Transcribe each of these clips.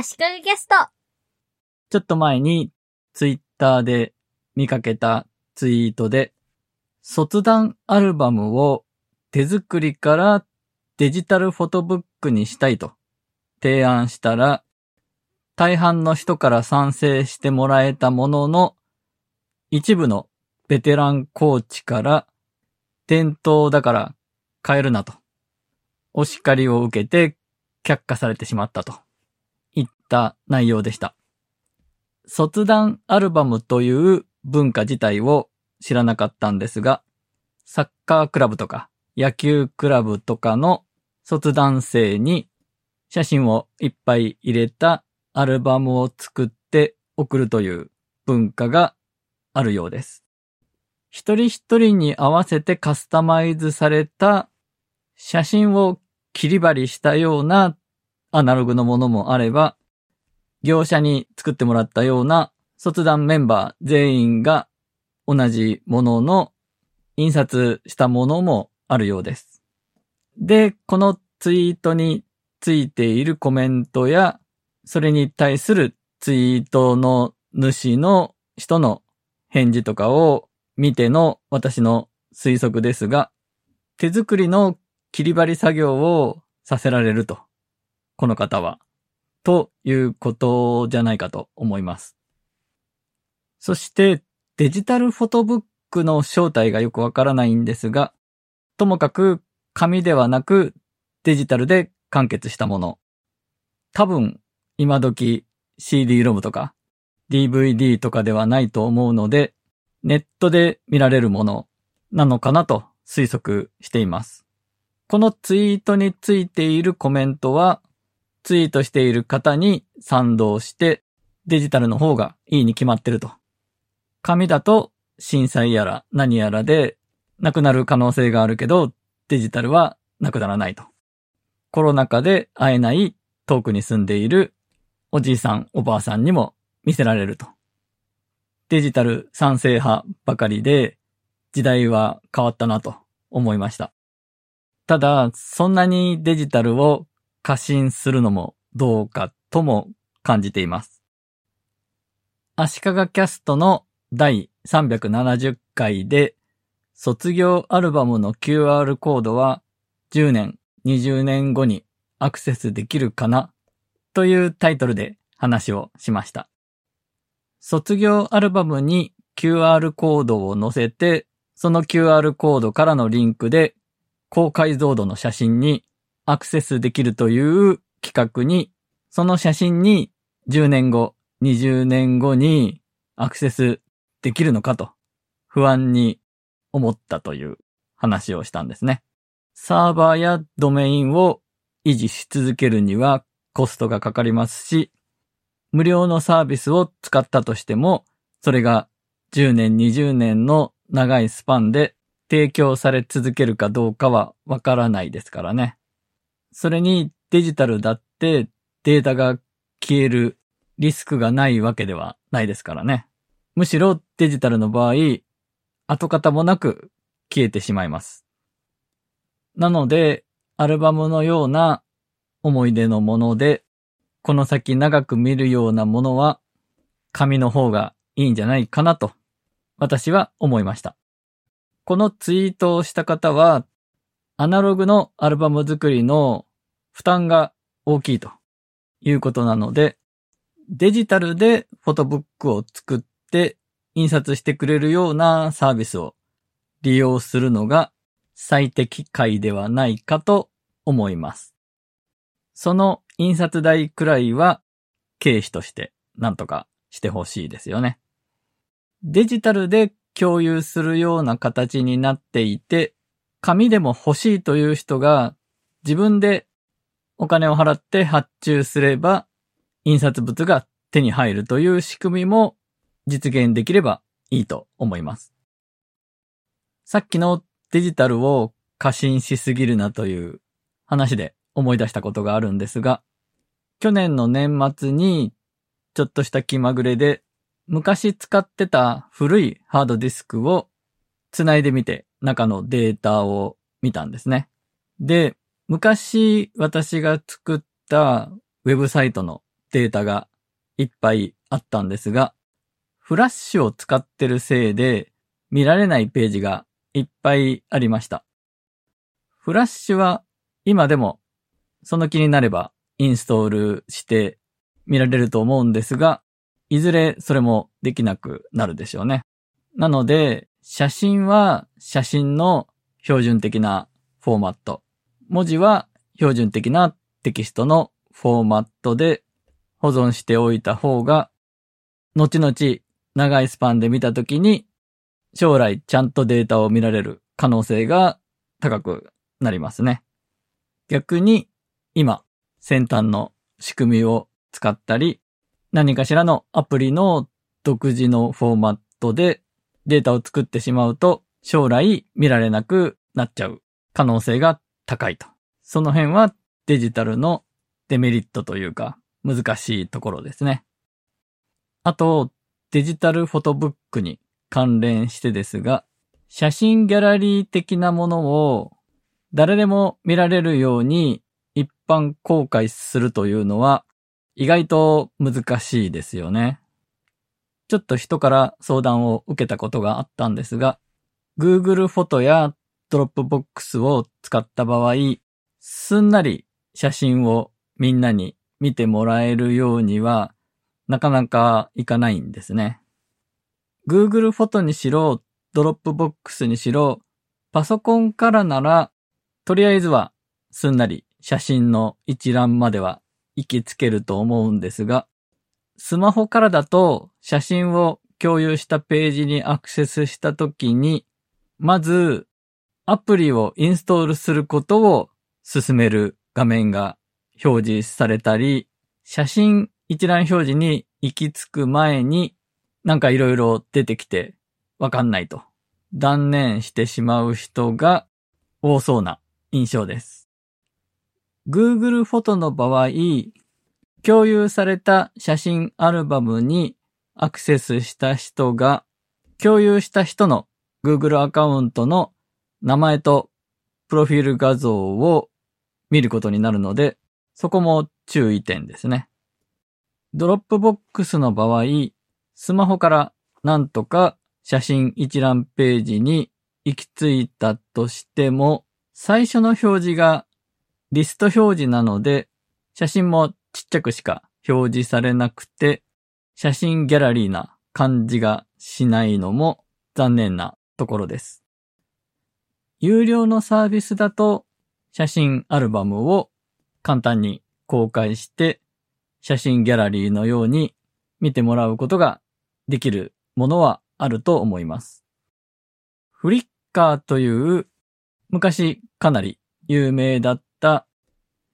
足利ゲスト。ちょっと前にツイッターで見かけたツイートで、卒団アルバムを手作りからデジタルフォトブックにしたいと。提案したら、大半の人から賛成してもらえたものの、一部のベテランコーチから、伝統だから変えるなと、お叱りを受けて却下されてしまったと、った内容でした。卒団アルバムという文化自体を知らなかったんですが、サッカークラブとか野球クラブとかの卒団生に写真をいっぱい入れたアルバムを作って送るという文化があるようです。一人一人に合わせてカスタマイズされた写真を切り張りしたようなアナログのものもあれば、業者に作ってもらったような卒団メンバー全員が同じものの印刷したものもあるようです。で、このツイートについているコメントや、それに対するツイートの主の人の返事とかを見ての私の推測ですが、手作りの切り張り作業をさせられると。この方は。ということじゃないかと思います。そしてデジタルフォトブックの正体がよくわからないんですが、ともかく紙ではなくデジタルで完結したもの。多分今時 CD ロムとか DVD とかではないと思うので、ネットで見られるものなのかなと推測しています。このツイートについているコメントは、ツイートしている方に賛同して、デジタルの方がいいに決まってると。紙だと震災やら何やらでなくなる可能性があるけど、デジタルはなくならないと。コロナ禍で会えない遠くに住んでいるおじいさんおばあさんにも見せられると。デジタル賛成派ばかりで時代は変わったなと思いました。ただ、そんなにデジタルを過信するのもどうかとも感じています。足利キャストの第370回で卒業アルバムの QR コードは10年、20年後にアクセスできるかなというタイトルで話をしました。卒業アルバムに QR コードを載せて、その QR コードからのリンクで高解像度の写真にアクセスできるという企画に、その写真に10年後、20年後にアクセスできるのかと不安に思ったという話をしたんですね。サーバーやドメインを維持し続けるにはコストがかかりますし、無料のサービスを使ったとしても、それが10年、20年の長いスパンで提供され続けるかどうかはわからないですからね。それにデジタルだってデータが消えるリスクがないわけではないですからね。むしろデジタルの場合、跡形もなく消えてしまいます。なので、アルバムのような思い出のもので、この先長く見るようなものは、紙の方がいいんじゃないかなと、私は思いました。このツイートをした方は、アナログのアルバム作りの負担が大きいということなので、デジタルでフォトブックを作って印刷してくれるようなサービスを利用するのが最適解ではないかと思います。その印刷代くらいは経費としてなんとかしてほしいですよね。デジタルで共有するような形になっていて、紙でも欲しいという人が自分でお金を払って発注すれば印刷物が手に入るという仕組みも実現できればいいと思います。さっきのデジタルを過信しすぎるなという話で思い出したことがあるんですが、去年の年末にちょっとした気まぐれで昔使ってた古いハードディスクを繋いでみて中のデータを見たんですね。で、昔私が作ったウェブサイトのデータがいっぱいあったんですが、フラッシュを使ってるせいで見られないページがいっぱいありました。フラッシュは今でもその気になればインストールして見られると思うんですが、いずれそれもできなくなるでしょうね。なので、写真は写真の標準的なフォーマット。文字は標準的なテキストのフォーマットで保存しておいた方が、後々長いスパンで見たときに、将来ちゃんとデータを見られる可能性が高くなりますね。逆に、今、先端の仕組みを使ったり、何かしらのアプリの独自のフォーマットでデータを作ってしまうと、将来見られなくなっちゃう可能性が高いと。その辺はデジタルのデメリットというか難しいところですね。あと、デジタルフォトブックに関連してですが、写真ギャラリー的なものを誰でも見られるように一般公開するというのは意外と難しいですよね。ちょっと人から相談を受けたことがあったんですが、Google フォトや Dropbox を使った場合、すんなり写真をみんなに見てもらえるようには、なかなかいかないんですね。Google フォトにしろ、Dropbox にしろ、パソコンからなら、とりあえずはすんなり写真の一覧までは行きつけると思うんですが、スマホからだと写真を共有したページにアクセスしたときに、まずアプリをインストールすることを進める画面が表示されたり、写真一覧表示に行き着く前になんかいろいろ出てきてわかんないと断念してしまう人が多そうな印象です。Google フォトの場合、共有された写真アルバムにアクセスした人が、共有した人の Google アカウントの名前とプロフィール画像を見ることになるので、そこも注意点ですね。 Dropbox の場合、スマホからなんとか写真一覧ページに行き着いたとしても、最初の表示がリスト表示なので、写真もちっちゃくしか表示されなくて、写真ギャラリーな感じがしないのも残念なところです。有料のサービスだと写真アルバムを簡単に公開して写真ギャラリーのように見てもらうことができるものはあると思います。フリッカーという昔かなり有名だった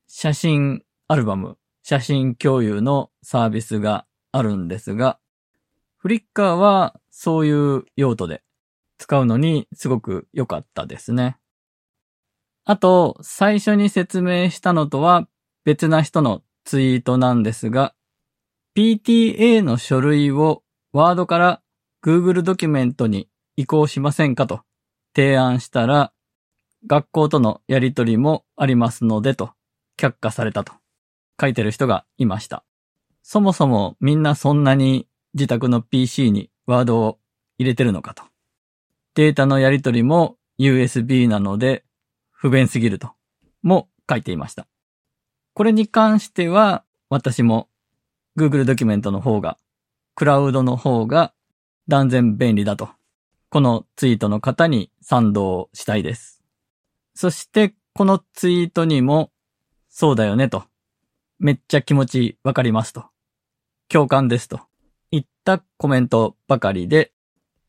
写真アルバム写真共有のサービスがあるんですが、フリッカーはそういう用途で使うのにすごく良かったですね。あと、最初に説明したのとは別な人のツイートなんですが、PTA の書類をワードから Google ドキュメントに移行しませんかと提案したら、学校とのやりとりもありますのでと却下されたと。書いてる人がいました。そもそもみんなそんなに自宅の PC にワードを入れてるのかと。データのやり取りも USB なので不便すぎるとも書いていました。これに関しては私も Google ドキュメントの方が、クラウドの方が断然便利だと、このツイートの方に賛同したいです。そしてこのツイートにもそうだよねとめっちゃ気持ちわかりますと。共感ですと。いったコメントばかりで、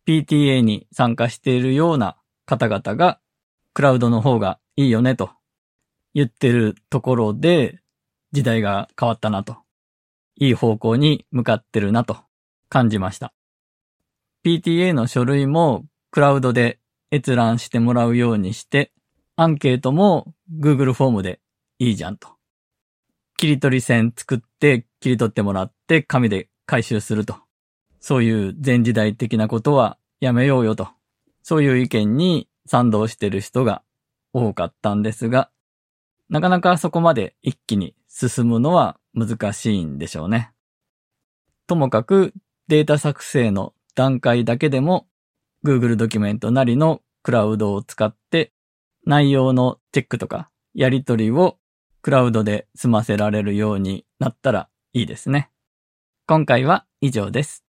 PTA に参加しているような方々が、クラウドの方がいいよねと言ってるところで、時代が変わったなと。いい方向に向かってるなと感じました。PTA の書類もクラウドで閲覧してもらうようにして、アンケートも Google フォームでいいじゃんと。切り取り線作って切り取ってもらって紙で回収すると。そういう前時代的なことはやめようよと。そういう意見に賛同してる人が多かったんですが、なかなかそこまで一気に進むのは難しいんでしょうね。ともかくデータ作成の段階だけでも Google ドキュメントなりのクラウドを使って内容のチェックとかやり取りをクラウドで済ませられるようになったらいいですね。今回は以上です。